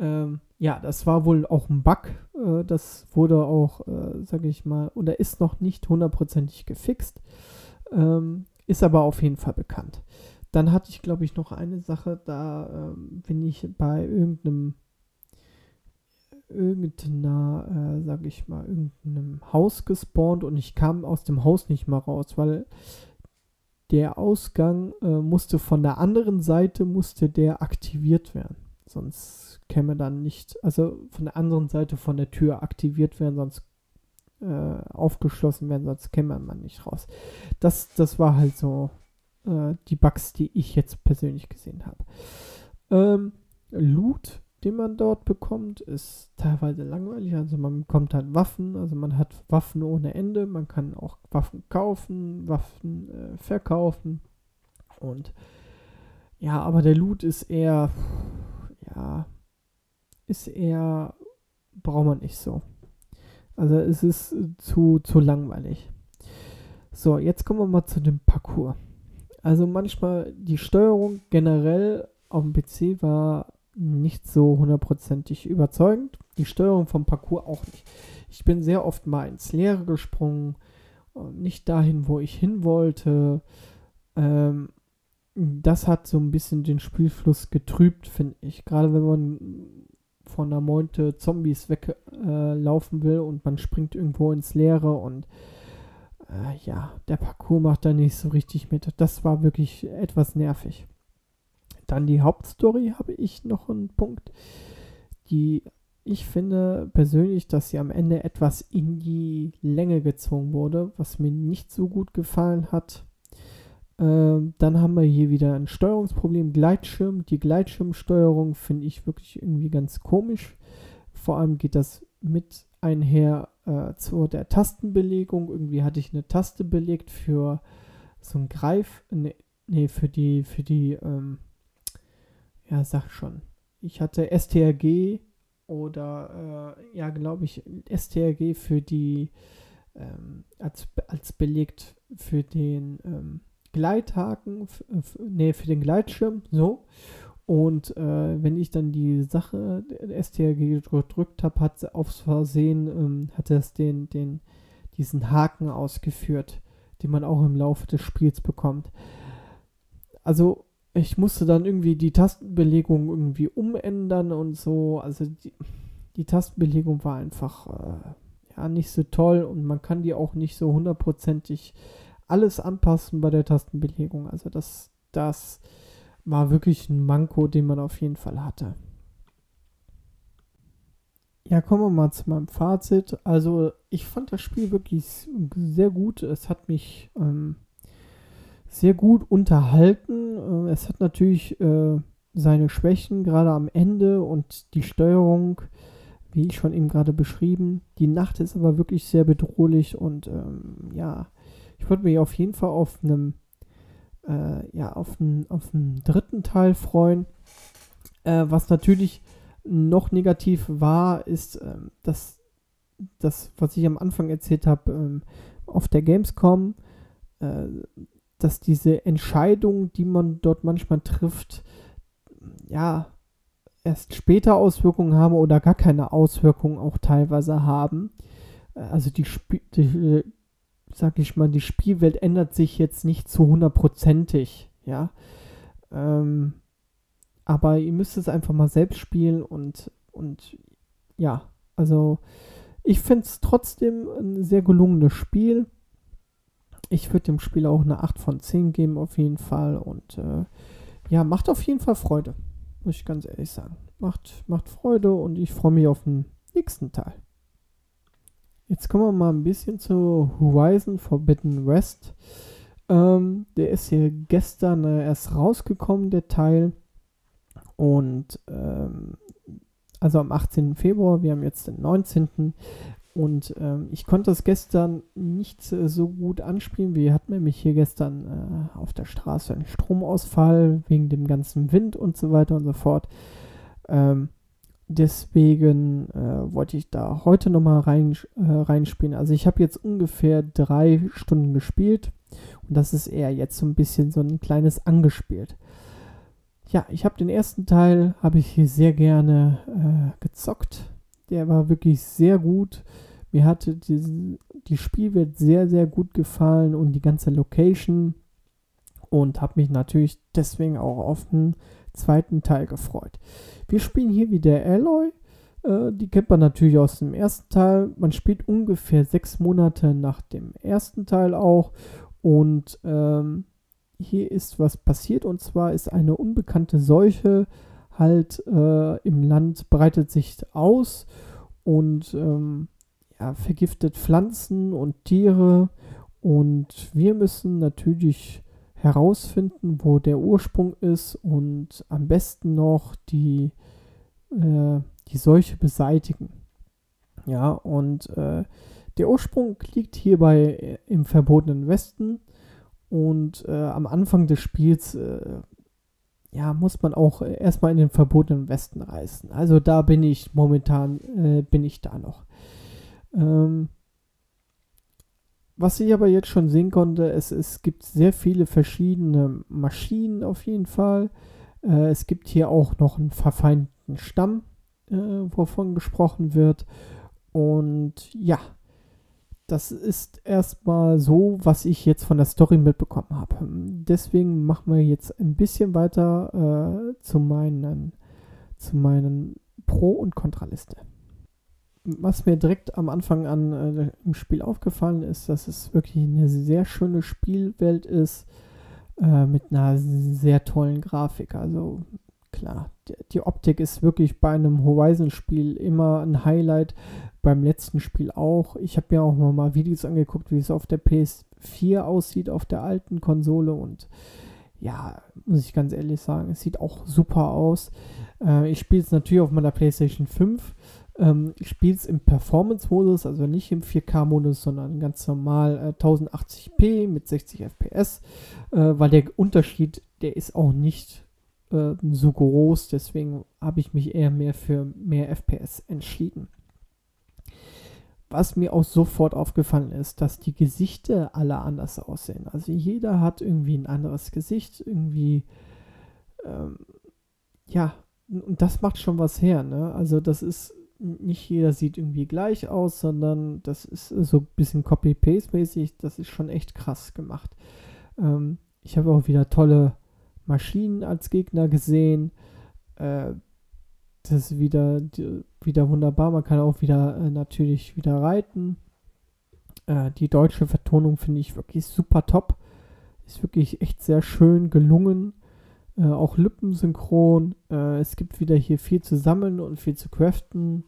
A: Ähm, ja, das war wohl auch ein Bug. Äh, das wurde auch, äh, sage ich mal, oder ist noch nicht hundertprozentig gefixt. Ähm, ist aber auf jeden Fall bekannt. Dann hatte ich, glaube ich, noch eine Sache, da ähm, bin ich bei irgendeinem, irgendeiner, äh, sage ich mal, irgendeinem Haus gespawnt und ich kam aus dem Haus nicht mal raus, weil der Ausgang äh, musste von der anderen Seite, musste der aktiviert werden. Sonst käme dann nicht, also von der anderen Seite von der Tür aktiviert werden, sonst äh, aufgeschlossen werden, sonst käme man nicht raus. Das, das war halt so äh, die Bugs, die ich jetzt persönlich gesehen habe. Ähm, Loot den man dort bekommt, ist teilweise langweilig. Also man bekommt halt Waffen, also man hat Waffen ohne Ende, man kann auch Waffen kaufen, Waffen äh, verkaufen. Und ja, aber der Loot ist eher, ja, ist eher, braucht man nicht so. Also es ist zu, zu langweilig. So, jetzt kommen wir mal zu dem Parcours. Also manchmal die Steuerung generell auf dem PC war nicht so hundertprozentig überzeugend. Die Steuerung vom Parcours auch nicht. Ich bin sehr oft mal ins Leere gesprungen, nicht dahin, wo ich hin wollte. Ähm, das hat so ein bisschen den Spielfluss getrübt, finde ich. Gerade wenn man von der Meute Zombies weglaufen äh, will und man springt irgendwo ins Leere und äh, ja, der Parcours macht da nicht so richtig mit. Das war wirklich etwas nervig. Dann die Hauptstory habe ich noch einen Punkt, die ich finde persönlich, dass sie am Ende etwas in die Länge gezogen wurde, was mir nicht so gut gefallen hat. Ähm, dann haben wir hier wieder ein Steuerungsproblem, Gleitschirm. Die Gleitschirmsteuerung finde ich wirklich irgendwie ganz komisch. Vor allem geht das mit einher äh, zu der Tastenbelegung. Irgendwie hatte ich eine Taste belegt für so ein Greif, nee, nee für die, für die, ähm, ja, sag schon. Ich hatte STRG oder, äh, ja, glaube ich, STRG für die, ähm, als, als belegt für den ähm, Gleithaken, nee, für den Gleitschirm, so. Und äh, wenn ich dann die Sache STRG gedrückt habe, hat sie aufs Versehen, ähm, hat es den, den, diesen Haken ausgeführt, den man auch im Laufe des Spiels bekommt. Also ich musste dann irgendwie die Tastenbelegung irgendwie umändern und so. Also die, die Tastenbelegung war einfach äh, ja nicht so toll und man kann die auch nicht so hundertprozentig alles anpassen bei der Tastenbelegung. Also das, das war wirklich ein Manko, den man auf jeden Fall hatte. Ja, kommen wir mal zu meinem Fazit. Also ich fand das Spiel wirklich sehr gut. Es hat mich ähm, sehr gut unterhalten. Äh, es hat natürlich äh, seine Schwächen, gerade am Ende und die Steuerung, wie ich schon eben gerade beschrieben. Die Nacht ist aber wirklich sehr bedrohlich und ähm, ja, ich würde mich auf jeden Fall auf einem äh, ja, auf einen auf dritten Teil freuen. Äh, was natürlich noch negativ war, ist, äh, dass das, was ich am Anfang erzählt habe, ähm, auf der Gamescom, äh, dass diese Entscheidungen, die man dort manchmal trifft, ja, erst später Auswirkungen haben oder gar keine Auswirkungen auch teilweise haben. Äh, also die, Sp die, sag ich mal, die Spielwelt ändert sich jetzt nicht zu hundertprozentig, ja. Ähm, aber ihr müsst es einfach mal selbst spielen und, und ja, also ich finde es trotzdem ein sehr gelungenes Spiel ich würde dem Spiel auch eine 8 von 10 geben, auf jeden Fall. Und äh, ja, macht auf jeden Fall Freude. Muss ich ganz ehrlich sagen. Macht, macht Freude und ich freue mich auf den nächsten Teil. Jetzt kommen wir mal ein bisschen zu Horizon Forbidden West. Ähm, der ist hier gestern äh, erst rausgekommen, der Teil. Und ähm, also am 18. Februar, wir haben jetzt den 19. Und ähm, ich konnte das gestern nicht äh, so gut anspielen. Wir hatten nämlich hier gestern äh, auf der Straße einen Stromausfall wegen dem ganzen Wind und so weiter und so fort. Ähm, deswegen äh, wollte ich da heute nochmal rein, äh, reinspielen. Also ich habe jetzt ungefähr drei Stunden gespielt und das ist eher jetzt so ein bisschen so ein kleines angespielt. Ja, ich habe den ersten Teil, habe ich hier sehr gerne äh, gezockt der war wirklich sehr gut. Mir hatte die, die Spielwelt sehr, sehr gut gefallen und die ganze Location. Und habe mich natürlich deswegen auch auf den zweiten Teil gefreut. Wir spielen hier wieder Alloy. Äh, die kennt man natürlich aus dem ersten Teil. Man spielt ungefähr sechs Monate nach dem ersten Teil auch. Und ähm, hier ist was passiert. Und zwar ist eine unbekannte Seuche halt äh, im Land breitet sich aus und ähm, ja, vergiftet Pflanzen und Tiere. Und wir müssen natürlich herausfinden, wo der Ursprung ist und am besten noch die äh, die Seuche beseitigen. Ja, und äh, der Ursprung liegt hierbei äh, im verbotenen Westen und äh, am Anfang des Spiels äh, ja, muss man auch erstmal in den verbotenen Westen reisen. Also da bin ich momentan, äh, bin ich da noch. Ähm, was ich aber jetzt schon sehen konnte, es, es gibt sehr viele verschiedene Maschinen auf jeden Fall. Äh, es gibt hier auch noch einen verfeindeten Stamm, äh, wovon gesprochen wird. Und ja, das ist erstmal so, was ich jetzt von der Story mitbekommen habe. Deswegen machen wir jetzt ein bisschen weiter äh, zu meinen, zu meinen Pro- und Kontraliste. Was mir direkt am Anfang an äh, im Spiel aufgefallen ist, dass es wirklich eine sehr schöne Spielwelt ist äh, mit einer sehr tollen Grafik. Also klar, die, die Optik ist wirklich bei einem Horizon-Spiel immer ein Highlight. Beim letzten Spiel auch. Ich habe mir auch mal Videos angeguckt, wie es auf der PS4 aussieht, auf der alten Konsole. Und ja, muss ich ganz ehrlich sagen, es sieht auch super aus. Äh, ich spiele es natürlich auf meiner PlayStation 5. Ähm, ich spiele es im Performance-Modus, also nicht im 4K-Modus, sondern ganz normal äh, 1080p mit 60 FPS, äh, weil der Unterschied, der ist auch nicht äh, so groß, deswegen habe ich mich eher mehr für mehr FPS entschieden. Was mir auch sofort aufgefallen ist, dass die Gesichter alle anders aussehen. Also jeder hat irgendwie ein anderes Gesicht, irgendwie, ähm, ja, und das macht schon was her, ne? Also das ist, nicht jeder sieht irgendwie gleich aus, sondern das ist so ein bisschen Copy-Paste-mäßig, das ist schon echt krass gemacht. Ähm, ich habe auch wieder tolle Maschinen als Gegner gesehen. Äh, das ist wieder, wieder wunderbar. Man kann auch wieder äh, natürlich wieder reiten. Äh, die deutsche Vertonung finde ich wirklich super top. Ist wirklich echt sehr schön gelungen. Äh, auch lippensynchron. Äh, es gibt wieder hier viel zu sammeln und viel zu craften.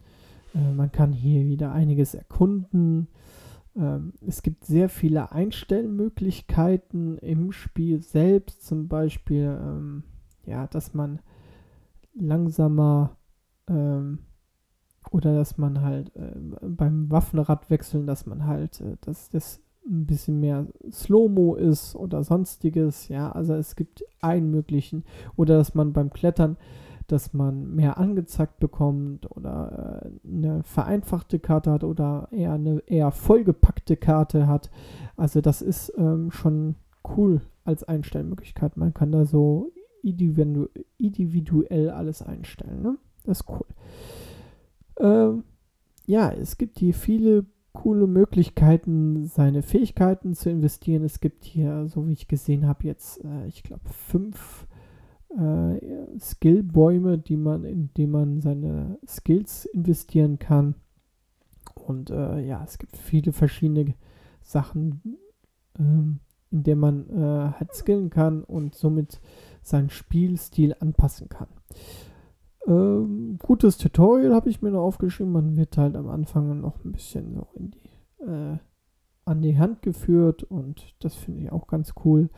A: Äh, man kann hier wieder einiges erkunden. Ähm, es gibt sehr viele Einstellmöglichkeiten im Spiel selbst, zum Beispiel, ähm, ja, dass man langsamer ähm, oder dass man halt äh, beim Waffenrad wechseln, dass man halt, äh, dass das ein bisschen mehr Slow-Mo ist oder sonstiges, ja, also es gibt einen möglichen, oder dass man beim Klettern dass man mehr angezeigt bekommt oder äh, eine vereinfachte Karte hat oder eher eine eher vollgepackte Karte hat. Also das ist ähm, schon cool als Einstellmöglichkeit. Man kann da so individu individuell alles einstellen. Ne? Das ist cool. Ähm, ja, es gibt hier viele coole Möglichkeiten, seine Fähigkeiten zu investieren. Es gibt hier, so wie ich gesehen habe, jetzt, äh, ich glaube, fünf äh, Skillbäume, die man, in die man seine Skills investieren kann. Und äh, ja, es gibt viele verschiedene Sachen, ähm, in denen man äh, halt skillen kann und somit seinen Spielstil anpassen kann. Ähm, gutes Tutorial habe ich mir noch aufgeschrieben. Man wird halt am Anfang noch ein bisschen so in die äh, an die Hand geführt und das finde ich auch ganz cool.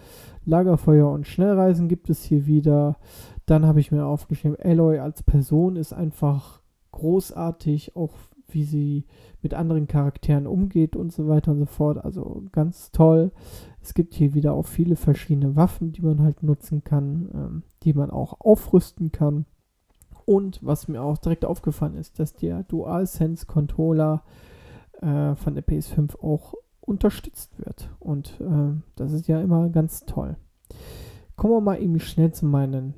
A: Lagerfeuer und Schnellreisen gibt es hier wieder. Dann habe ich mir aufgeschrieben, Aloy als Person ist einfach großartig, auch wie sie mit anderen Charakteren umgeht und so weiter und so fort. Also ganz toll. Es gibt hier wieder auch viele verschiedene Waffen, die man halt nutzen kann, ähm, die man auch aufrüsten kann. Und was mir auch direkt aufgefallen ist, dass der DualSense Controller äh, von der PS5 auch unterstützt wird. Und äh, das ist ja immer ganz toll. Kommen wir mal eben schnell zu meinen,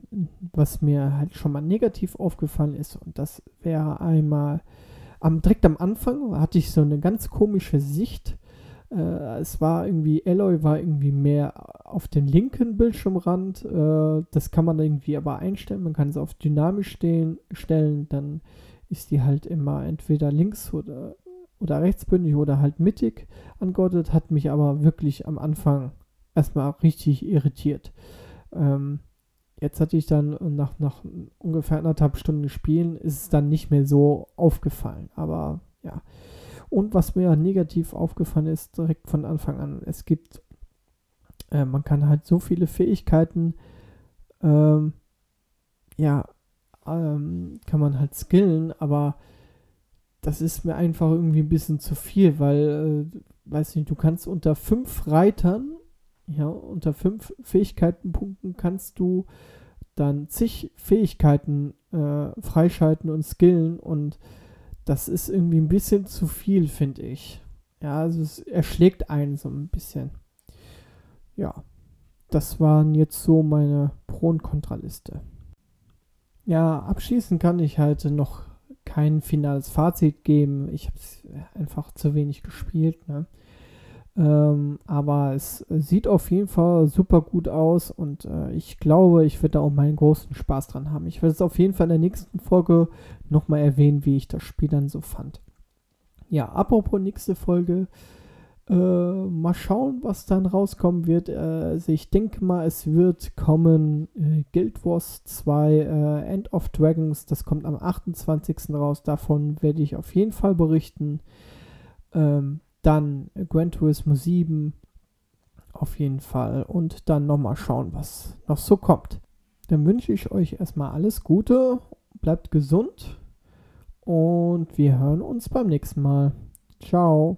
A: was mir halt schon mal negativ aufgefallen ist. Und das wäre einmal, am, direkt am Anfang hatte ich so eine ganz komische Sicht. Äh, es war irgendwie, Alloy war irgendwie mehr auf den linken Bildschirmrand. Äh, das kann man irgendwie aber einstellen. Man kann es auf dynamisch stehen, stellen. Dann ist die halt immer entweder links oder oder rechtsbündig oder halt mittig angeordnet, hat mich aber wirklich am Anfang erstmal richtig irritiert. Ähm, jetzt hatte ich dann nach, nach ungefähr anderthalb Stunden Spielen, ist es dann nicht mehr so aufgefallen. Aber ja. Und was mir negativ aufgefallen ist, direkt von Anfang an, es gibt, äh, man kann halt so viele Fähigkeiten, ähm, ja, ähm, kann man halt skillen, aber das ist mir einfach irgendwie ein bisschen zu viel, weil, äh, weiß nicht, du kannst unter fünf Reitern, ja, unter fünf Fähigkeitenpunkten kannst du dann zig Fähigkeiten äh, freischalten und skillen und das ist irgendwie ein bisschen zu viel, finde ich. Ja, also es erschlägt einen so ein bisschen. Ja, das waren jetzt so meine Pro- und Kontraliste. Ja, abschließend kann ich halt noch kein finales Fazit geben. Ich habe es einfach zu wenig gespielt. Ne? Ähm, aber es sieht auf jeden Fall super gut aus und äh, ich glaube, ich werde da auch meinen großen Spaß dran haben. Ich werde es auf jeden Fall in der nächsten Folge nochmal erwähnen, wie ich das Spiel dann so fand. Ja, apropos nächste Folge. Äh, mal schauen, was dann rauskommen wird. Äh, also ich denke mal, es wird kommen äh, Guild Wars 2 äh, End of Dragons. Das kommt am 28. raus. Davon werde ich auf jeden Fall berichten. Ähm, dann Gran Turismo 7 auf jeden Fall und dann nochmal schauen, was noch so kommt. Dann wünsche ich euch erstmal alles Gute, bleibt gesund und wir hören uns beim nächsten Mal. Ciao.